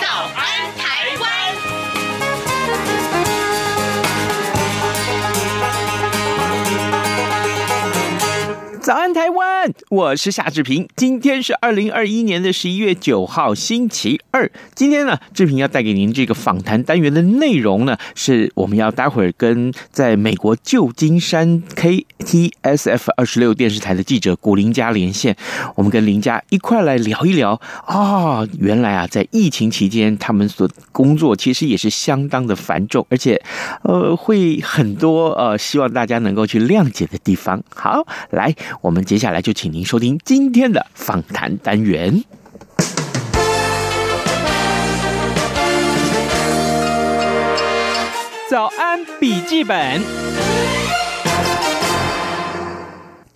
早安台湾》。早安，台湾！我是夏志平。今天是二零二一年的十一月九号，星期二。今天呢，志平要带给您这个访谈单元的内容呢，是我们要待会儿跟在美国旧金山 KTSF 二十六电视台的记者古林佳连线。我们跟林佳一块来聊一聊啊、哦，原来啊，在疫情期间，他们所工作其实也是相当的繁重，而且呃，会很多呃，希望大家能够去谅解的地方。好，来。我们接下来就请您您收听今天的访谈单元。早安，笔记本。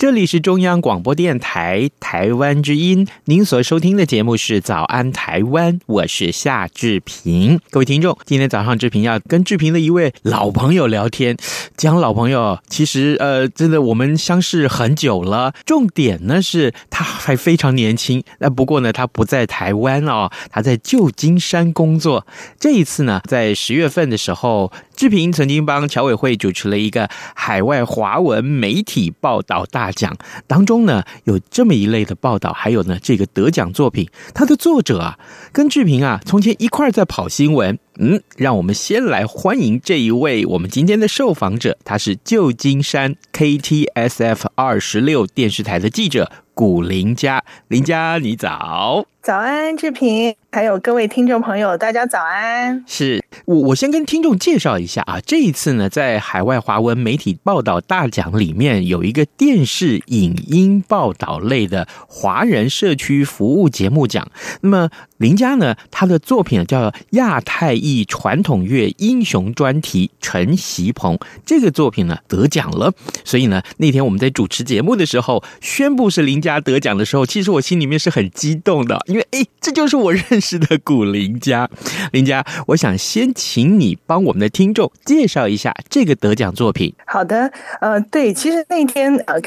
这里是中央广播电台台湾之音，您所收听的节目是《早安台湾》，我是夏志平。各位听众，今天早上志平要跟志平的一位老朋友聊天。讲老朋友，其实呃，真的我们相识很久了。重点呢是他还非常年轻。那不过呢，他不在台湾哦，他在旧金山工作。这一次呢，在十月份的时候。志平曾经帮侨委会主持了一个海外华文媒体报道大奖，当中呢有这么一类的报道，还有呢这个得奖作品，它的作者啊跟志平啊从前一块在跑新闻，嗯，让我们先来欢迎这一位我们今天的受访者，他是旧金山 KTSF 二十六电视台的记者古林佳，林佳你早。早安，志平，还有各位听众朋友，大家早安。是我，我先跟听众介绍一下啊，这一次呢，在海外华文媒体报道大奖里面有一个电视影音报道类的华人社区服务节目奖。那么林佳呢，他的作品叫《亚太裔传统乐英雄专题》，陈习鹏这个作品呢得奖了。所以呢，那天我们在主持节目的时候宣布是林佳得奖的时候，其实我心里面是很激动的。因为哎，这就是我认识的古林家。林家，我想先请你帮我们的听众介绍一下这个得奖作品。好的，呃，对，其实那天呃。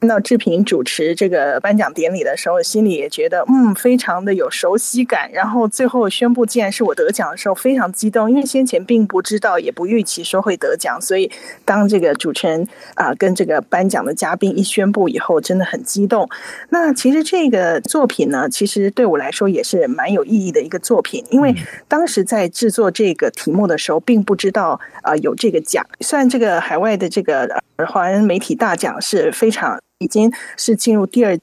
看到志平主持这个颁奖典礼的时候，心里也觉得嗯，非常的有熟悉感。然后最后宣布，既然是我得奖的时候，非常激动，因为先前并不知道，也不预期说会得奖。所以当这个主持人啊、呃、跟这个颁奖的嘉宾一宣布以后，真的很激动。那其实这个作品呢，其实对我来说也是蛮有意义的一个作品，因为当时在制作这个题目的时候，并不知道啊、呃、有这个奖。虽然这个海外的这个华人媒体大奖是非常。已经是进入第二。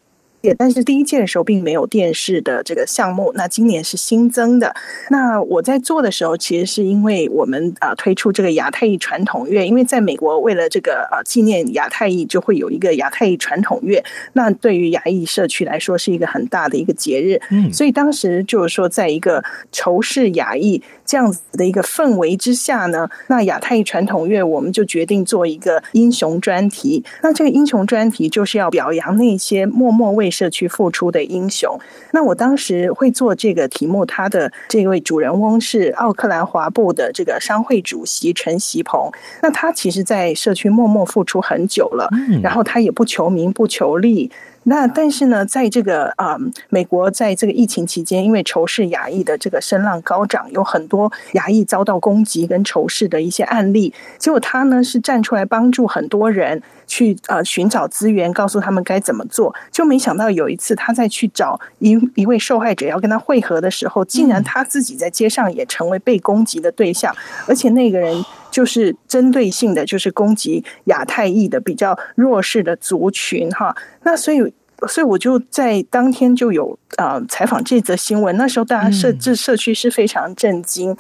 但是第一届的时候并没有电视的这个项目，那今年是新增的。那我在做的时候，其实是因为我们啊推出这个亚太裔传统乐，因为在美国为了这个呃纪念亚太裔，就会有一个亚太裔传统乐。那对于亚裔社区来说是一个很大的一个节日，嗯，所以当时就是说，在一个仇视亚裔这样子的一个氛围之下呢，那亚太裔传统乐我们就决定做一个英雄专题。那这个英雄专题就是要表扬那些默默为社区付出的英雄。那我当时会做这个题目，他的这位主人翁是奥克兰华埠的这个商会主席陈锡鹏。那他其实，在社区默默付出很久了，然后他也不求名不求利。那但是呢，在这个啊、嗯，美国在这个疫情期间，因为仇视亚裔的这个声浪高涨，有很多亚裔遭到攻击跟仇视的一些案例。结果他呢是站出来帮助很多人去呃寻找资源，告诉他们该怎么做。就没想到有一次他在去找一一位受害者要跟他会合的时候，竟然他自己在街上也成为被攻击的对象，而且那个人就是针对性的，就是攻击亚太裔的比较弱势的族群哈。那所以。所以我就在当天就有啊采访这则新闻，那时候大家社这社区是非常震惊。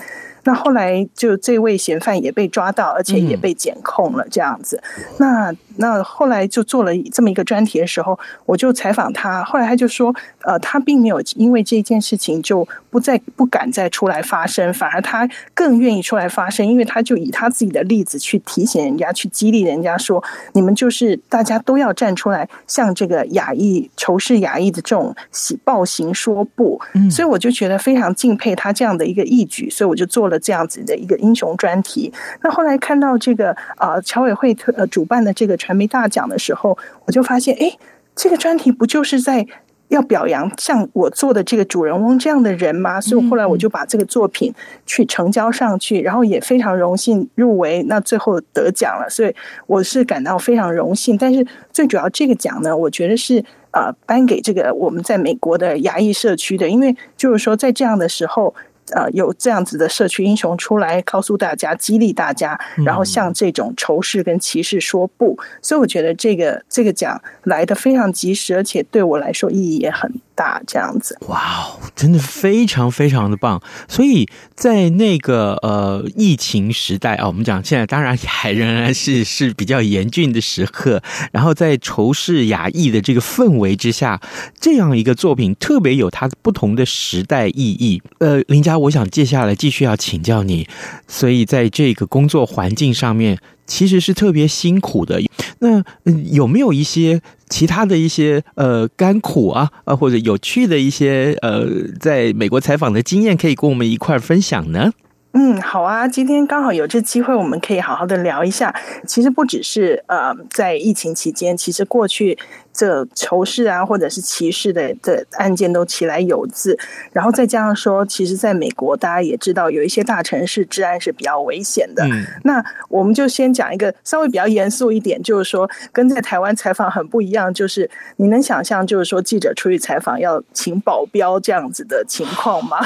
那后来就这位嫌犯也被抓到，而且也被检控了这样子。那那后来就做了这么一个专题的时候，我就采访他，后来他就说，呃，他并没有因为这件事情就不再不敢再出来发声，反而他更愿意出来发声，因为他就以他自己的例子去提醒人家，去激励人家说，你们就是大家都要站出来，向这个亚裔仇视亚裔的这种暴行说不。嗯，所以我就觉得非常敬佩他这样的一个义举，所以我就做了这样子的一个英雄专题。那后来看到这个呃侨委会特呃主办的这个传媒大奖的时候，我就发现，哎，这个专题不就是在要表扬像我做的这个主人翁这样的人吗？所以后来我就把这个作品去成交上去，然后也非常荣幸入围，那最后得奖了，所以我是感到非常荣幸。但是最主要这个奖呢，我觉得是呃颁给这个我们在美国的牙医社区的，因为就是说在这样的时候。呃，有这样子的社区英雄出来告诉大家，激励大家，然后向这种仇视跟歧视说不。嗯、所以我觉得这个这个奖来的非常及时，而且对我来说意义也很大。这样子，哇哦，真的非常非常的棒。所以在那个呃疫情时代啊，我们讲现在当然还仍然是 是比较严峻的时刻，然后在仇视亚裔的这个氛围之下，这样一个作品特别有它不同的时代意义。呃，林佳。我想接下来继续要请教你，所以在这个工作环境上面，其实是特别辛苦的。那有没有一些其他的一些呃甘苦啊，啊或者有趣的一些呃在美国采访的经验，可以跟我们一块儿分享呢？嗯，好啊，今天刚好有这机会，我们可以好好的聊一下。其实不只是呃在疫情期间，其实过去。这仇视啊，或者是歧视的的案件都起来有字，然后再加上说，其实在美国，大家也知道有一些大城市治安是比较危险的。嗯，那我们就先讲一个稍微比较严肃一点，就是说跟在台湾采访很不一样，就是你能想象，就是说记者出去采访要请保镖这样子的情况吗？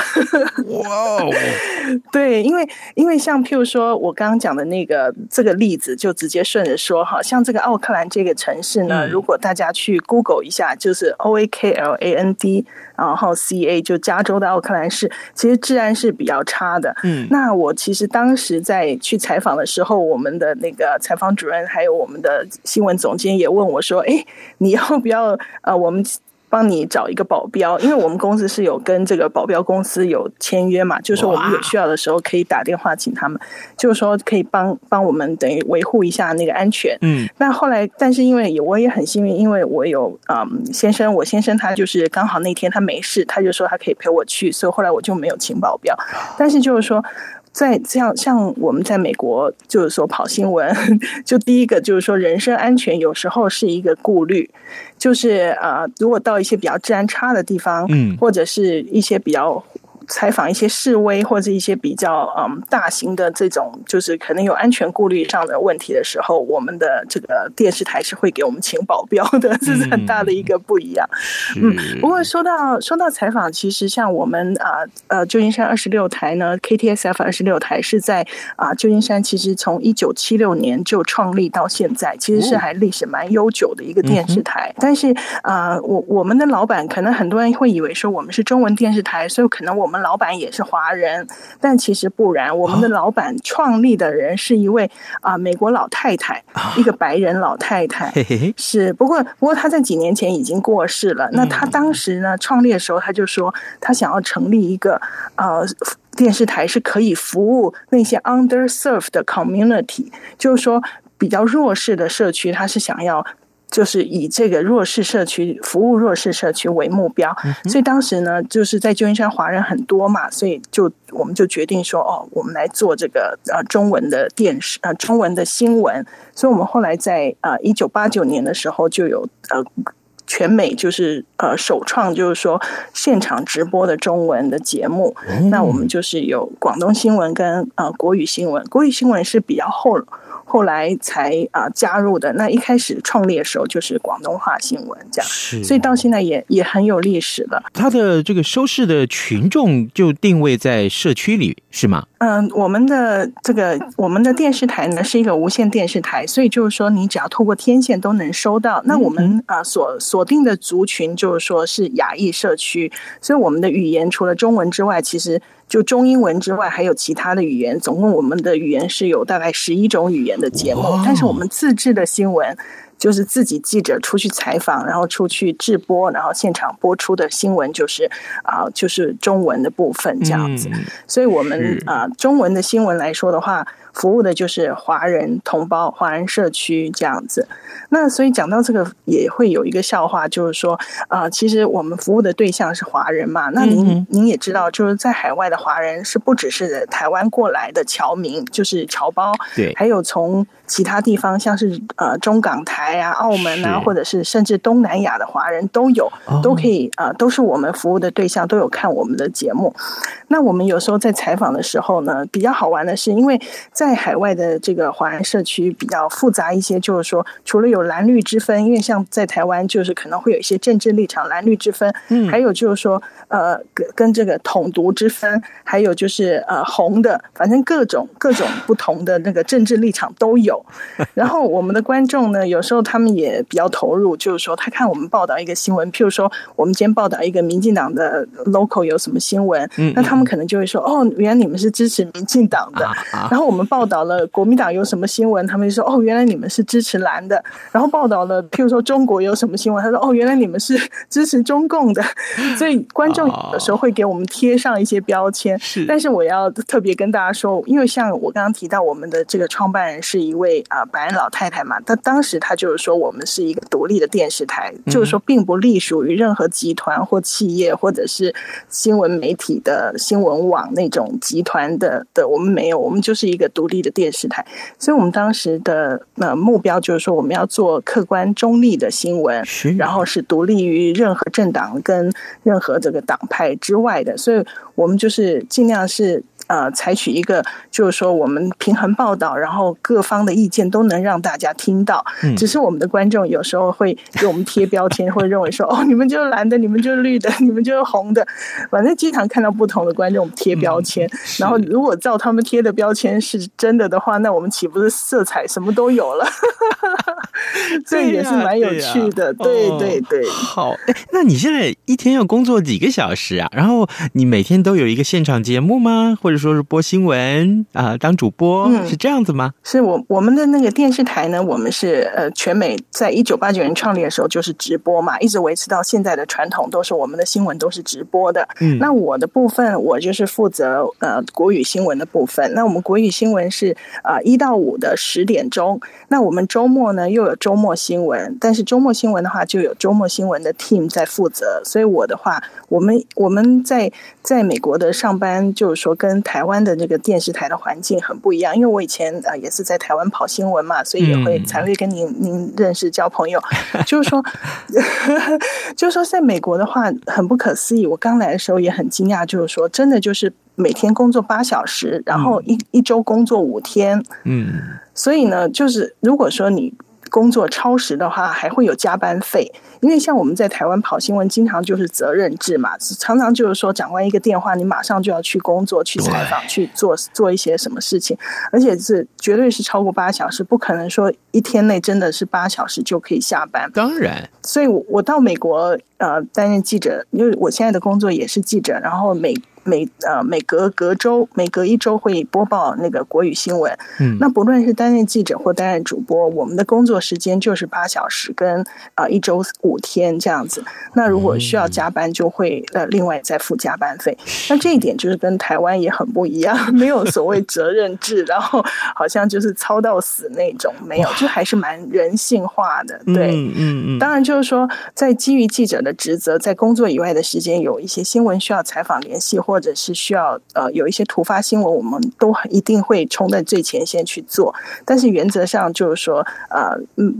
哇哦！对，因为因为像譬如说我刚刚讲的那个这个例子，就直接顺着说哈，像这个奥克兰这个城市呢，如果大家去去 Google 一下，就是 O A K L A N D，然后 C A 就加州的奥克兰市，其实治安是比较差的。嗯，那我其实当时在去采访的时候，我们的那个采访主任还有我们的新闻总监也问我说：“哎，你要不要？呃，我们。”帮你找一个保镖，因为我们公司是有跟这个保镖公司有签约嘛，就是说我们有需要的时候可以打电话请他们，就是说可以帮帮我们等于维护一下那个安全。嗯，那后来，但是因为我也很幸运，因为我有嗯先生，我先生他就是刚好那天他没事，他就说他可以陪我去，所以后来我就没有请保镖。但是就是说。在这样像我们在美国，就是说跑新闻，就第一个就是说人身安全有时候是一个顾虑，就是呃，如果到一些比较治安差的地方，嗯，或者是一些比较。采访一些示威或者一些比较嗯大型的这种，就是可能有安全顾虑上的问题的时候，我们的这个电视台是会给我们请保镖的，这是很大的一个不一样。嗯，不过说到说到采访，其实像我们啊呃旧金山二十六台呢，KTSF 二十六台是在啊旧金山，其实从一九七六年就创立到现在，其实是还历史蛮悠久的一个电视台。但是啊，我我们的老板可能很多人会以为说我们是中文电视台，所以可能我们。老板也是华人，但其实不然。我们的老板创立的人是一位啊、呃、美国老太太，一个白人老太太。是，不过不过她在几年前已经过世了。那她当时呢创立的时候，她就说她想要成立一个呃电视台，是可以服务那些 underserved 的 community，就是说比较弱势的社区，她是想要。就是以这个弱势社区服务弱势社区为目标，所以当时呢，就是在旧金山华人很多嘛，所以就我们就决定说，哦，我们来做这个呃中文的电视呃中文的新闻，所以我们后来在呃一九八九年的时候就有呃全美就是呃首创就是说现场直播的中文的节目，那我们就是有广东新闻跟呃国语新闻，国语新闻是比较后。后来才啊加入的，那一开始创立的时候就是广东话新闻这样，是，所以到现在也也很有历史了。它的这个收视的群众就定位在社区里，是吗？嗯，我们的这个我们的电视台呢是一个无线电视台，所以就是说你只要透过天线都能收到。那我们啊锁锁定的族群就是说是亚裔社区，所以我们的语言除了中文之外，其实。就中英文之外，还有其他的语言，总共我们的语言是有大概十一种语言的节目，但是我们自制的新闻。就是自己记者出去采访，然后出去直播，然后现场播出的新闻就是啊、呃，就是中文的部分这样子。嗯、所以我们啊、呃，中文的新闻来说的话。服务的就是华人同胞、华人社区这样子。那所以讲到这个，也会有一个笑话，就是说，啊、呃，其实我们服务的对象是华人嘛。那您、嗯、您也知道，就是在海外的华人是不只是台湾过来的侨民，就是侨胞，对，还有从其他地方，像是呃中港台啊、澳门啊，或者是甚至东南亚的华人都有，都可以啊、呃，都是我们服务的对象，都有看我们的节目。那我们有时候在采访的时候呢，比较好玩的是，因为在海外的这个华人社区比较复杂一些，就是说，除了有蓝绿之分，因为像在台湾，就是可能会有一些政治立场蓝绿之分，嗯，还有就是说，呃，跟跟这个统独之分，还有就是呃红的，反正各种各种不同的那个政治立场都有。然后我们的观众呢，有时候他们也比较投入，就是说，他看我们报道一个新闻，譬如说，我们今天报道一个民进党的 local 有什么新闻，嗯，那他们可能就会说，哦，原来你们是支持民进党的，然后我们报道。了国民党有什么新闻，他们就说哦，原来你们是支持蓝的。然后报道了，譬如说中国有什么新闻，他说哦，原来你们是支持中共的。所以观众有时候会给我们贴上一些标签。是，但是我要特别跟大家说，因为像我刚刚提到，我们的这个创办人是一位啊白人老太太嘛，她当时她就是说，我们是一个独立的电视台，就是说并不隶属于任何集团或企业，或者是新闻媒体的新闻网那种集团的的，我们没有，我们就是一个独立的。电视台，所以我们当时的呃目标就是说，我们要做客观中立的新闻，然后是独立于任何政党跟任何这个党派之外的，所以我们就是尽量是。呃，采取一个就是说，我们平衡报道，然后各方的意见都能让大家听到。嗯，只是我们的观众有时候会给我们贴标签，会认为说，哦，你们就是蓝的，你们就是绿的，你们就是红的。反正经常看到不同的观众贴标签，嗯，然后如果照他们贴的标签是真的的话，那我们岂不是色彩什么都有了？这也是蛮有趣的。对呀，对对好，哎，那你现在一天要工作几个小时啊？然后你每天都有一个现场节目吗？或者说是播新闻啊、呃，当主播、嗯、是这样子吗？是我我们的那个电视台呢，我们是呃全美在一九八九年创立的时候就是直播嘛，一直维持到现在的传统都是我们的新闻都是直播的。嗯，那我的部分我就是负责呃国语新闻的部分。那我们国语新闻是啊一、呃、到五的十点钟。那我们周末呢又有周末新闻，但是周末新闻的话就有周末新闻的 team 在负责。所以我的话，我们我们在在美国的上班就是说跟台湾的那个电视台的环境很不一样，因为我以前啊也是在台湾跑新闻嘛，所以也会才会跟您您认识交朋友。就是说，就是说，在美国的话很不可思议。我刚来的时候也很惊讶，就是说，真的就是每天工作八小时，然后一一周工作五天。嗯，所以呢，就是如果说你。工作超时的话，还会有加班费。因为像我们在台湾跑新闻，经常就是责任制嘛，常常就是说，长官一个电话，你马上就要去工作、去采访、去做做一些什么事情，而且是绝对是超过八小时，不可能说一天内真的是八小时就可以下班。当然，所以我我到美国呃担任记者，因为我现在的工作也是记者，然后每。每呃每隔隔周每隔一周会播报那个国语新闻，嗯，那不论是担任记者或担任主播，我们的工作时间就是八小时跟啊、呃、一周五天这样子。那如果需要加班，就会呃另外再付加班费。那这一点就是跟台湾也很不一样，没有所谓责任制，然后好像就是操到死那种，没有，就还是蛮人性化的。对，嗯嗯嗯。当然就是说，在基于记者的职责，在工作以外的时间，有一些新闻需要采访联系。或或者是需要呃有一些突发新闻，我们都一定会冲在最前线去做。但是原则上就是说，呃，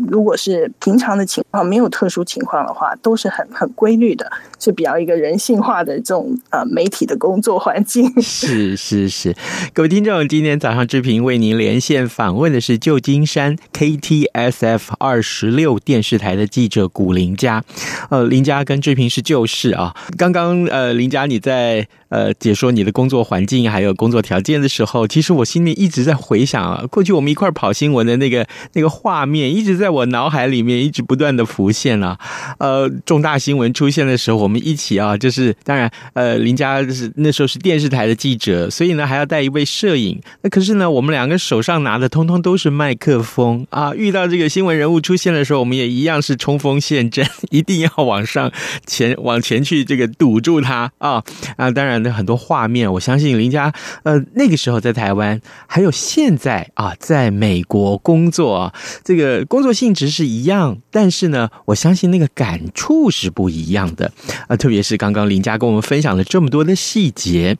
如果是平常的情况，没有特殊情况的话，都是很很规律的，是比较一个人性化的这种呃媒体的工作环境。是是是，各位听众，今天早上志平为您连线访问的是旧金山 KTSF 二十六电视台的记者古林佳。呃，林佳跟志平是旧识啊。刚刚呃，林佳你在。呃解说你的工作环境还有工作条件的时候，其实我心里一直在回想啊，过去我们一块跑新闻的那个那个画面，一直在我脑海里面一直不断的浮现啊。呃，重大新闻出现的时候，我们一起啊，就是当然，呃，林佳是那时候是电视台的记者，所以呢还要带一位摄影。那可是呢，我们两个手上拿的通通都是麦克风啊，遇到这个新闻人物出现的时候，我们也一样是冲锋陷阵，一定要往上前往前去这个堵住他啊啊！当然那很多画面，我相信林佳呃那个时候在台湾，还有现在啊在美国工作，这个工作性质是一样，但是呢，我相信那个感触是不一样的啊，特别是刚刚林佳跟我们分享了这么多的细节，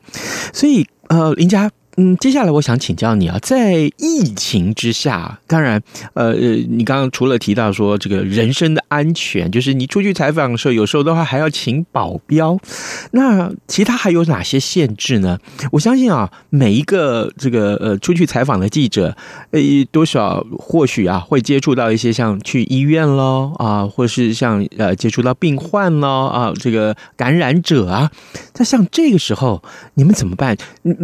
所以呃，林佳。嗯，接下来我想请教你啊，在疫情之下，当然，呃，你刚刚除了提到说这个人身的安全，就是你出去采访的时候，有时候的话还要请保镖，那其他还有哪些限制呢？我相信啊，每一个这个呃出去采访的记者，呃，多少或许啊会接触到一些像去医院喽啊，或是像呃接触到病患喽啊，这个感染者啊，那像这个时候你们怎么办？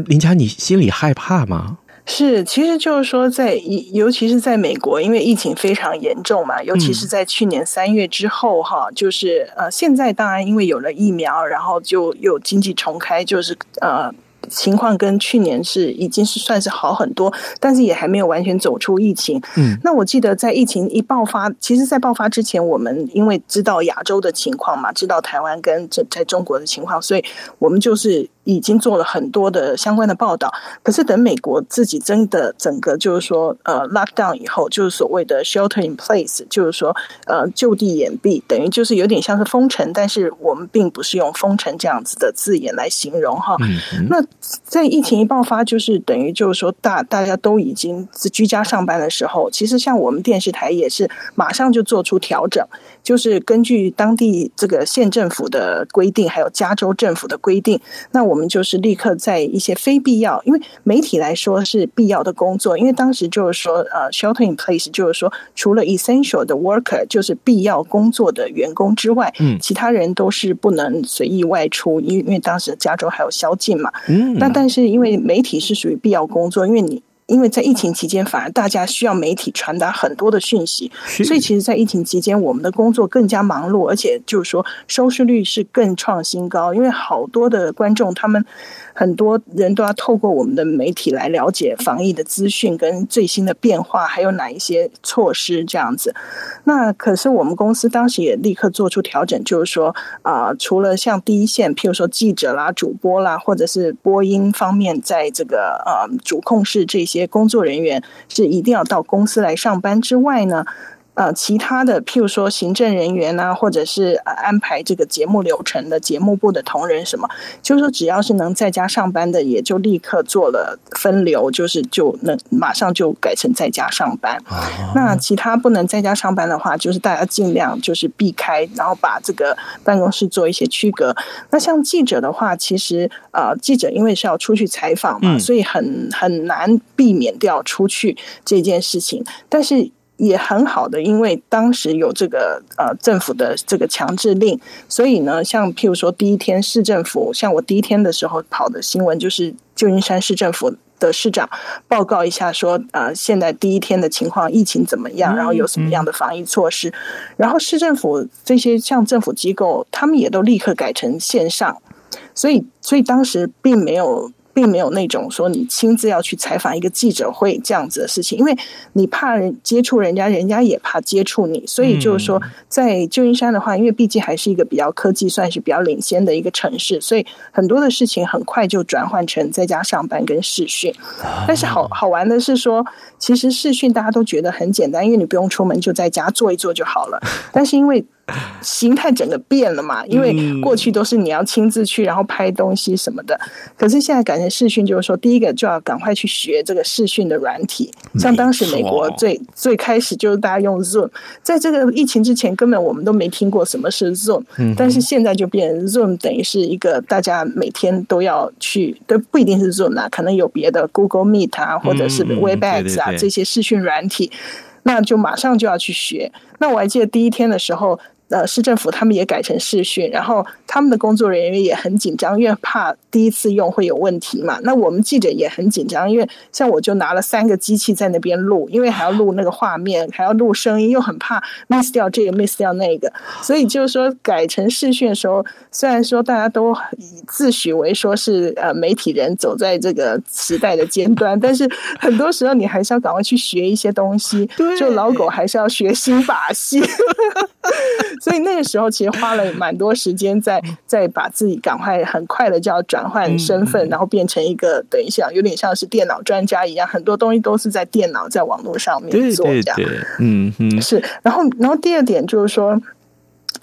林强，你先先。你害怕吗？是，其实就是说，在尤其是在美国，因为疫情非常严重嘛，尤其是在去年三月之后，哈，就是呃，现在当然因为有了疫苗，然后就有经济重开，就是呃。情况跟去年是已经是算是好很多，但是也还没有完全走出疫情。嗯，那我记得在疫情一爆发，其实，在爆发之前，我们因为知道亚洲的情况嘛，知道台湾跟这在中国的情况，所以我们就是已经做了很多的相关的报道。可是等美国自己真的整个就是说呃 lock down 以后，就是所谓的 shelter in place，就是说呃就地掩蔽，等于就是有点像是封城，但是我们并不是用封城这样子的字眼来形容哈。嗯，那。在疫情一爆发，就是等于就是说大大家都已经是居家上班的时候，其实像我们电视台也是马上就做出调整，就是根据当地这个县政府的规定，还有加州政府的规定，那我们就是立刻在一些非必要，因为媒体来说是必要的工作，因为当时就是说呃，shelter in place，就是说除了 essential 的 worker，就是必要工作的员工之外，嗯，其他人都是不能随意外出，因为因为当时加州还有宵禁嘛，嗯。那但是因为媒体是属于必要工作，因为你因为在疫情期间，反而大家需要媒体传达很多的讯息，所以其实，在疫情期间，我们的工作更加忙碌，而且就是说收视率是更创新高，因为好多的观众他们。很多人都要透过我们的媒体来了解防疫的资讯跟最新的变化，还有哪一些措施这样子。那可是我们公司当时也立刻做出调整，就是说啊、除了像第一线，譬如说记者啦、主播啦，或者是播音方面，在这个呃主控室这些工作人员是一定要到公司来上班之外呢。呃，其他的，譬如说行政人员啊，或者是安排这个节目流程的节目部的同仁什么，就是说只要是能在家上班的，也就立刻做了分流，就是就能马上就改成在家上班。那其他不能在家上班的话，就是大家尽量就是避开，然后把这个办公室做一些区隔。那像记者的话，其实呃，记者因为是要出去采访嘛，所以很很难避免掉出去这件事情，但是。也很好的，因为当时有这个呃政府的这个强制令，所以呢，像譬如说第一天市政府，像我第一天的时候跑的新闻，就是旧金山市政府的市长报告一下说，呃，现在第一天的情况，疫情怎么样，然后有什么样的防疫措施，然后市政府这些像政府机构，他们也都立刻改成线上，所以所以当时并没有。并没有那种说你亲自要去采访一个记者会这样子的事情，因为你怕人接触人家，人家也怕接触你，所以就是说，在旧金山的话，因为毕竟还是一个比较科技算是比较领先的一个城市，所以很多的事情很快就转换成在家上班跟视讯。但是好好玩的是说，其实视讯大家都觉得很简单，因为你不用出门，就在家做一做就好了。但是因为形态整个变了嘛，因为过去都是你要亲自去，然后拍东西什么的。可是现在改成视讯，就是说，第一个就要赶快去学这个视讯的软体。像当时美国最最开始就是大家用 Zoom，在这个疫情之前，根本我们都没听过什么是 Zoom。但是现在就变成 Zoom，等于是一个大家每天都要去，都不一定是 Zoom 啊，可能有别的 Google Meet 啊，或者是 Webex 啊这些视讯软体，那就马上就要去学。那我还记得第一天的时候。呃市政府他们也改成视讯，然后他们的工作人员也很紧张，因为怕第一次用会有问题嘛。那我们记者也很紧张，因为像我就拿了三个机器在那边录，因为还要录那个画面，还要录声音，又很怕 miss 掉这个 miss 掉那个，所以就是说改成视讯的时候，虽然说大家都以自诩为说是呃媒体人走在这个时代的尖端，但是很多时候你还是要赶快去学一些东西，就老狗还是要学新把戏。所以那个时候其实花了蛮多时间在在把自己赶快很快的就要转换身份，然后变成一个等一下有点像是电脑专家一样，很多东西都是在电脑在网络上面做这样。嗯嗯，是。然后然后第二点就是说。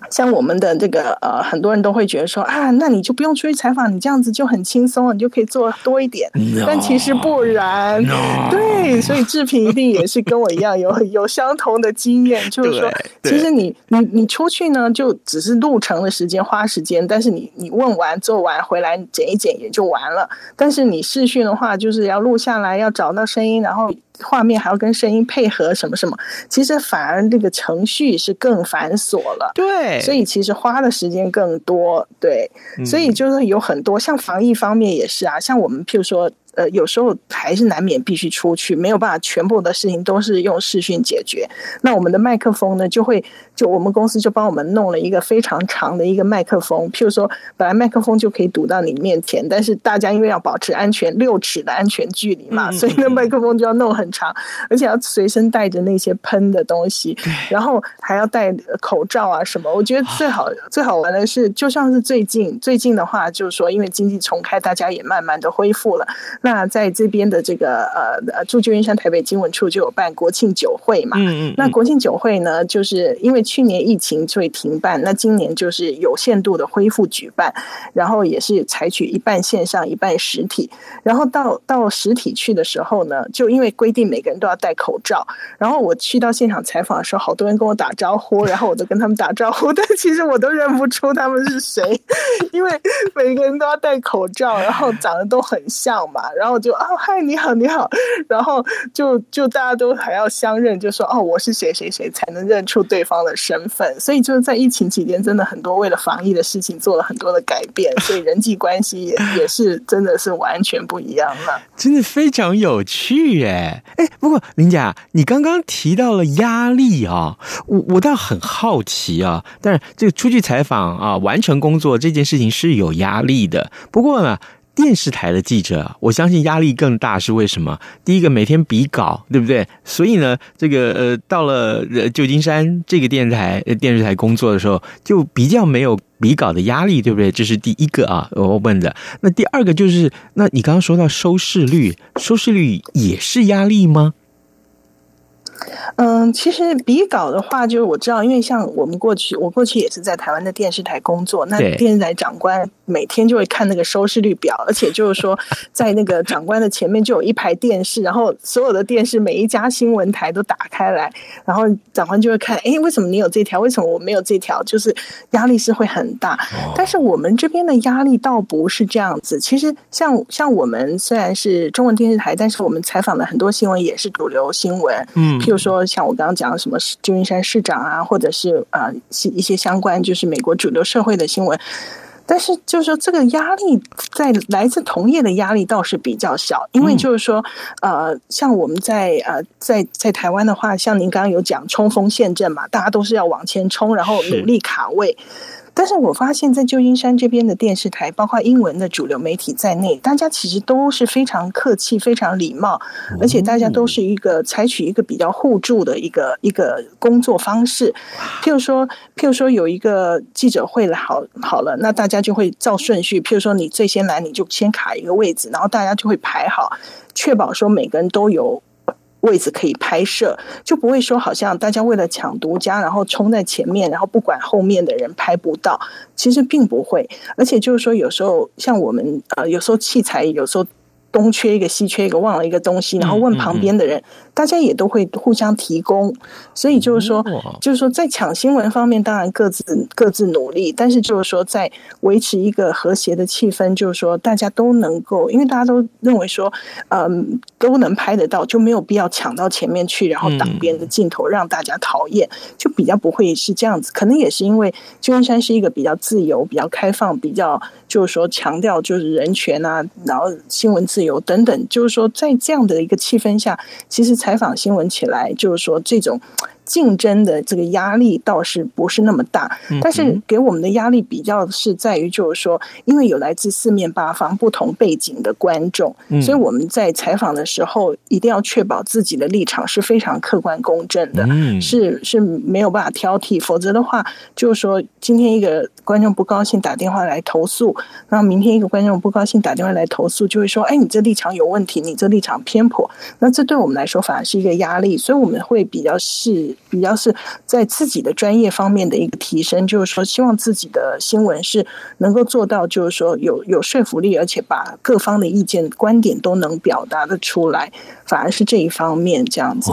像我们的这个呃，很多人都会觉得说啊，那你就不用出去采访，你这样子就很轻松，你就可以做多一点。No, 但其实不然，no. 对，所以志平一定也是跟我一样有 有相同的经验，就是说，其实你你你出去呢，就只是路程的时间花时间，但是你你问完做完回来剪一剪也就完了。但是你试训的话，就是要录下来，要找到声音，然后。画面还要跟声音配合，什么什么，其实反而这个程序是更繁琐了。对，所以其实花的时间更多。对，所以就是有很多像防疫方面也是啊，像我们譬如说。呃，有时候还是难免必须出去，没有办法全部的事情都是用视讯解决。那我们的麦克风呢，就会就我们公司就帮我们弄了一个非常长的一个麦克风。譬如说，本来麦克风就可以堵到你面前，但是大家因为要保持安全，六尺的安全距离嘛，所以那麦克风就要弄很长，而且要随身带着那些喷的东西，然后还要戴口罩啊什么。我觉得最好最好玩的是，就像是最近最近的话，就是说因为经济重开，大家也慢慢的恢复了。那在这边的这个呃呃驻旧金山台北经文处就有办国庆酒会嘛，嗯嗯，那国庆酒会呢，就是因为去年疫情所以停办，那今年就是有限度的恢复举办，然后也是采取一半线上一半实体，然后到到实体去的时候呢，就因为规定每个人都要戴口罩，然后我去到现场采访的时候，好多人跟我打招呼，然后我都跟他们打招呼，但其实我都认不出他们是谁，因为每个人都要戴口罩，然后长得都很像嘛。然后就哦嗨，你好你好，然后就就大家都还要相认，就说哦我是谁谁谁，才能认出对方的身份。所以就是在疫情期间，真的很多为了防疫的事情做了很多的改变，所以人际关系也也是真的是完全不一样了，真的非常有趣耶。哎，不过林姐，你刚刚提到了压力啊，我我倒很好奇啊。但是这个出去采访啊，完成工作这件事情是有压力的。不过呢。电视台的记者，我相信压力更大，是为什么？第一个每天比稿，对不对？所以呢，这个呃，到了旧金山这个电台电视台工作的时候，就比较没有比稿的压力，对不对？这是第一个啊，我问的。那第二个就是，那你刚刚说到收视率，收视率也是压力吗？嗯，其实比稿的话，就是我知道，因为像我们过去，我过去也是在台湾的电视台工作，那电视台长官每天就会看那个收视率表，而且就是说，在那个长官的前面就有一排电视，然后所有的电视每一家新闻台都打开来，然后长官就会看，哎，为什么你有这条？为什么我没有这条？就是压力是会很大。但是我们这边的压力倒不是这样子，其实像像我们虽然是中文电视台，但是我们采访的很多新闻也是主流新闻，嗯，譬如说。像我刚刚讲的什么旧金山市长啊，或者是呃一些相关就是美国主流社会的新闻，但是就是说这个压力在来自同业的压力倒是比较小，因为就是说呃像我们在呃在在台湾的话，像您刚刚有讲冲锋陷阵嘛，大家都是要往前冲，然后努力卡位。但是我发现，在旧金山这边的电视台，包括英文的主流媒体在内，大家其实都是非常客气、非常礼貌，而且大家都是一个采取一个比较互助的一个一个工作方式。譬如说，譬如说有一个记者会了，好好了，那大家就会照顺序。譬如说，你最先来，你就先卡一个位置，然后大家就会排好，确保说每个人都有。位置可以拍摄，就不会说好像大家为了抢独家，然后冲在前面，然后不管后面的人拍不到。其实并不会，而且就是说，有时候像我们呃，有时候器材有时候东缺一个西缺一个，忘了一个东西，然后问旁边的人，大家也都会互相提供。所以就是说，就是说在抢新闻方面，当然各自各自努力，但是就是说在维持一个和谐的气氛，就是说大家都能够，因为大家都认为说，嗯，都能拍得到，就没有必要抢到前面去，然后挡别人的镜头，让大家讨厌，就比较不会是这样子。可能也是因为旧金山是一个比较自由、比较开放、比较就是说强调就是人权啊，然后新闻自由有等等，就是说在这样的一个气氛下，其实采访新闻起来，就是说这种。竞争的这个压力倒是不是那么大，但是给我们的压力比较是在于，就是说，因为有来自四面八方不同背景的观众，所以我们在采访的时候一定要确保自己的立场是非常客观公正的，是是没有办法挑剔，否则的话，就是说今天一个观众不高兴打电话来投诉，然后明天一个观众不高兴打电话来投诉，就会说，哎，你这立场有问题，你这立场偏颇，那这对我们来说反而是一个压力，所以我们会比较是。比较是在自己的专业方面的一个提升，就是说，希望自己的新闻是能够做到，就是说有有说服力，而且把各方的意见观点都能表达的出来，反而是这一方面这样子。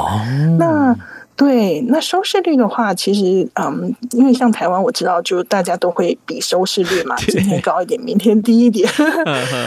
那。对，那收视率的话，其实嗯，因为像台湾，我知道就大家都会比收视率嘛，今天高一点，明天低一点。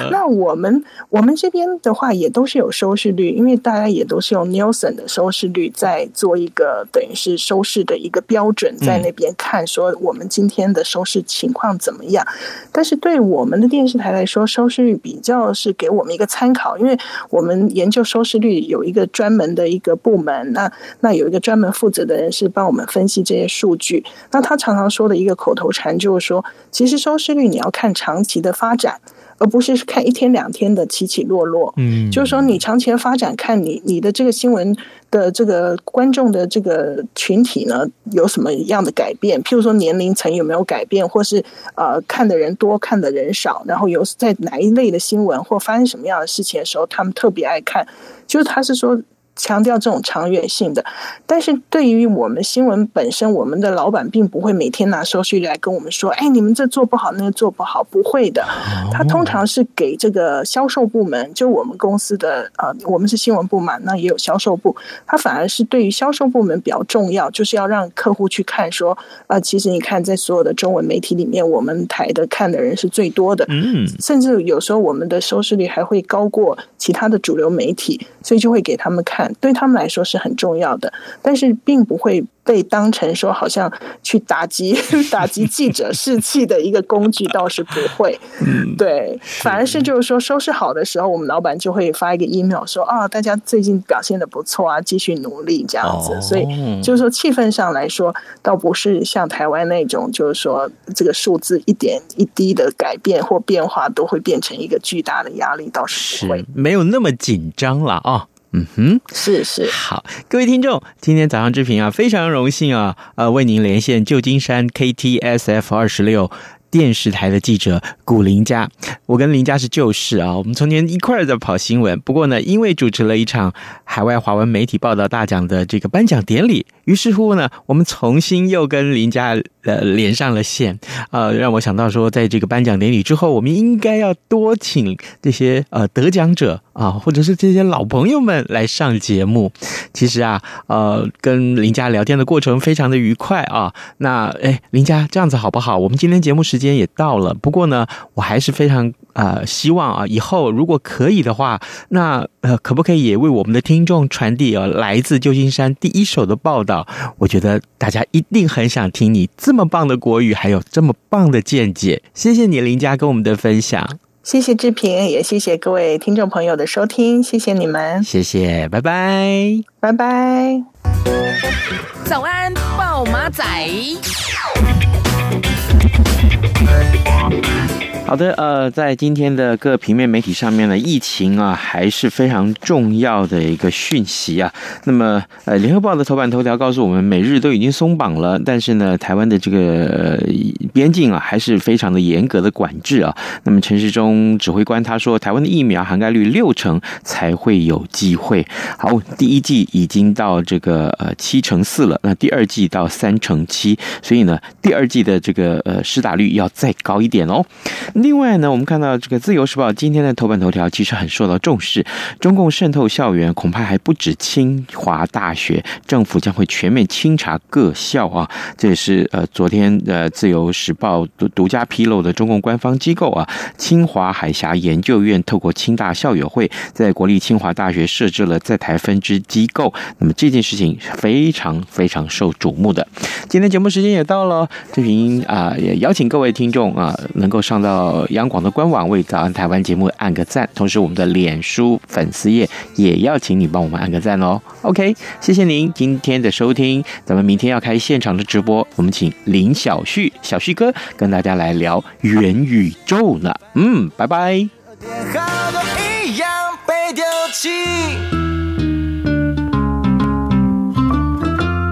那我们我们这边的话，也都是有收视率，因为大家也都是用 Nielsen 的收视率在做一个等于是收视的一个标准，在那边看说我们今天的收视情况怎么样。但是对我们的电视台来说，收视率比较是给我们一个参考，因为我们研究收视率有一个专门的一个部门，那那有一个专门。负责的人是帮我们分析这些数据。那他常常说的一个口头禅就是说，其实收视率你要看长期的发展，而不是看一天两天的起起落落。嗯，就是说你长期的发展，看你你的这个新闻的这个观众的这个群体呢，有什么样的改变？譬如说年龄层有没有改变，或是呃看的人多看的人少，然后有在哪一类的新闻或发生什么样的事情的时候，他们特别爱看。就是他是说。强调这种长远性的，但是对于我们新闻本身，我们的老板并不会每天拿收视率来跟我们说：“哎，你们这做不好，那个做不好。”不会的，他通常是给这个销售部门，就我们公司的呃，我们是新闻部嘛，那也有销售部，他反而是对于销售部门比较重要，就是要让客户去看说：“呃，其实你看，在所有的中文媒体里面，我们台的看的人是最多的，嗯，甚至有时候我们的收视率还会高过其他的主流媒体，所以就会给他们看。”对他们来说是很重要的，但是并不会被当成说好像去打击 打击记者士气的一个工具，倒是不会。嗯，对，反而是就是说收拾好的时候，我们老板就会发一个 email 说啊，大家最近表现的不错啊，继续努力这样子。所以就是说气氛上来说，倒不是像台湾那种，就是说这个数字一点一滴的改变或变化都会变成一个巨大的压力，倒是不会，没有那么紧张了啊。嗯哼，是是好，各位听众，今天早上之评啊，非常荣幸啊，呃，为您连线旧金山 KTSF 二十六电视台的记者古林佳。我跟林佳是旧识啊，我们从前一块儿在跑新闻，不过呢，因为主持了一场海外华文媒体报道大奖的这个颁奖典礼，于是乎呢，我们重新又跟林佳呃连上了线，呃，让我想到说，在这个颁奖典礼之后，我们应该要多请这些呃得奖者。啊，或者是这些老朋友们来上节目，其实啊，呃，跟林佳聊天的过程非常的愉快啊。那哎，林佳这样子好不好？我们今天节目时间也到了，不过呢，我还是非常呃希望啊，以后如果可以的话，那呃，可不可以也为我们的听众传递啊来自旧金山第一手的报道？我觉得大家一定很想听你这么棒的国语，还有这么棒的见解。谢谢你，林佳跟我们的分享。谢谢志平，也谢谢各位听众朋友的收听，谢谢你们，谢谢，拜拜，拜拜。早安，暴马仔。好的，呃，在今天的各平面媒体上面呢，疫情啊还是非常重要的一个讯息啊。那么，呃，联合报的头版头条告诉我们，美日都已经松绑了，但是呢，台湾的这个边境啊还是非常的严格的管制啊。那么，陈时中指挥官他说，台湾的疫苗涵盖率六成才会有机会。好，第一季已经到这个呃七成四了，那第二季到三成七，所以呢，第二季的这个呃施打率要再高一点哦。另外呢，我们看到这个《自由时报》今天的头版头条其实很受到重视，中共渗透校园恐怕还不止清华大学，政府将会全面清查各校啊。这也是呃昨天的《自由时报》独独家披露的中共官方机构啊，清华海峡研究院透过清大校友会在国立清华大学设置了在台分支机构。那么这件事情是非常非常受瞩目的。今天节目时间也到了，志平啊也邀请各位听众啊能够上到央广的官网为早安台湾节目按个赞，同时我们的脸书粉丝页也要请你帮我们按个赞哦。OK，谢谢您今天的收听，咱们明天要开现场的直播，我们请林小旭小旭哥跟大家来聊元宇宙呢。嗯，拜拜。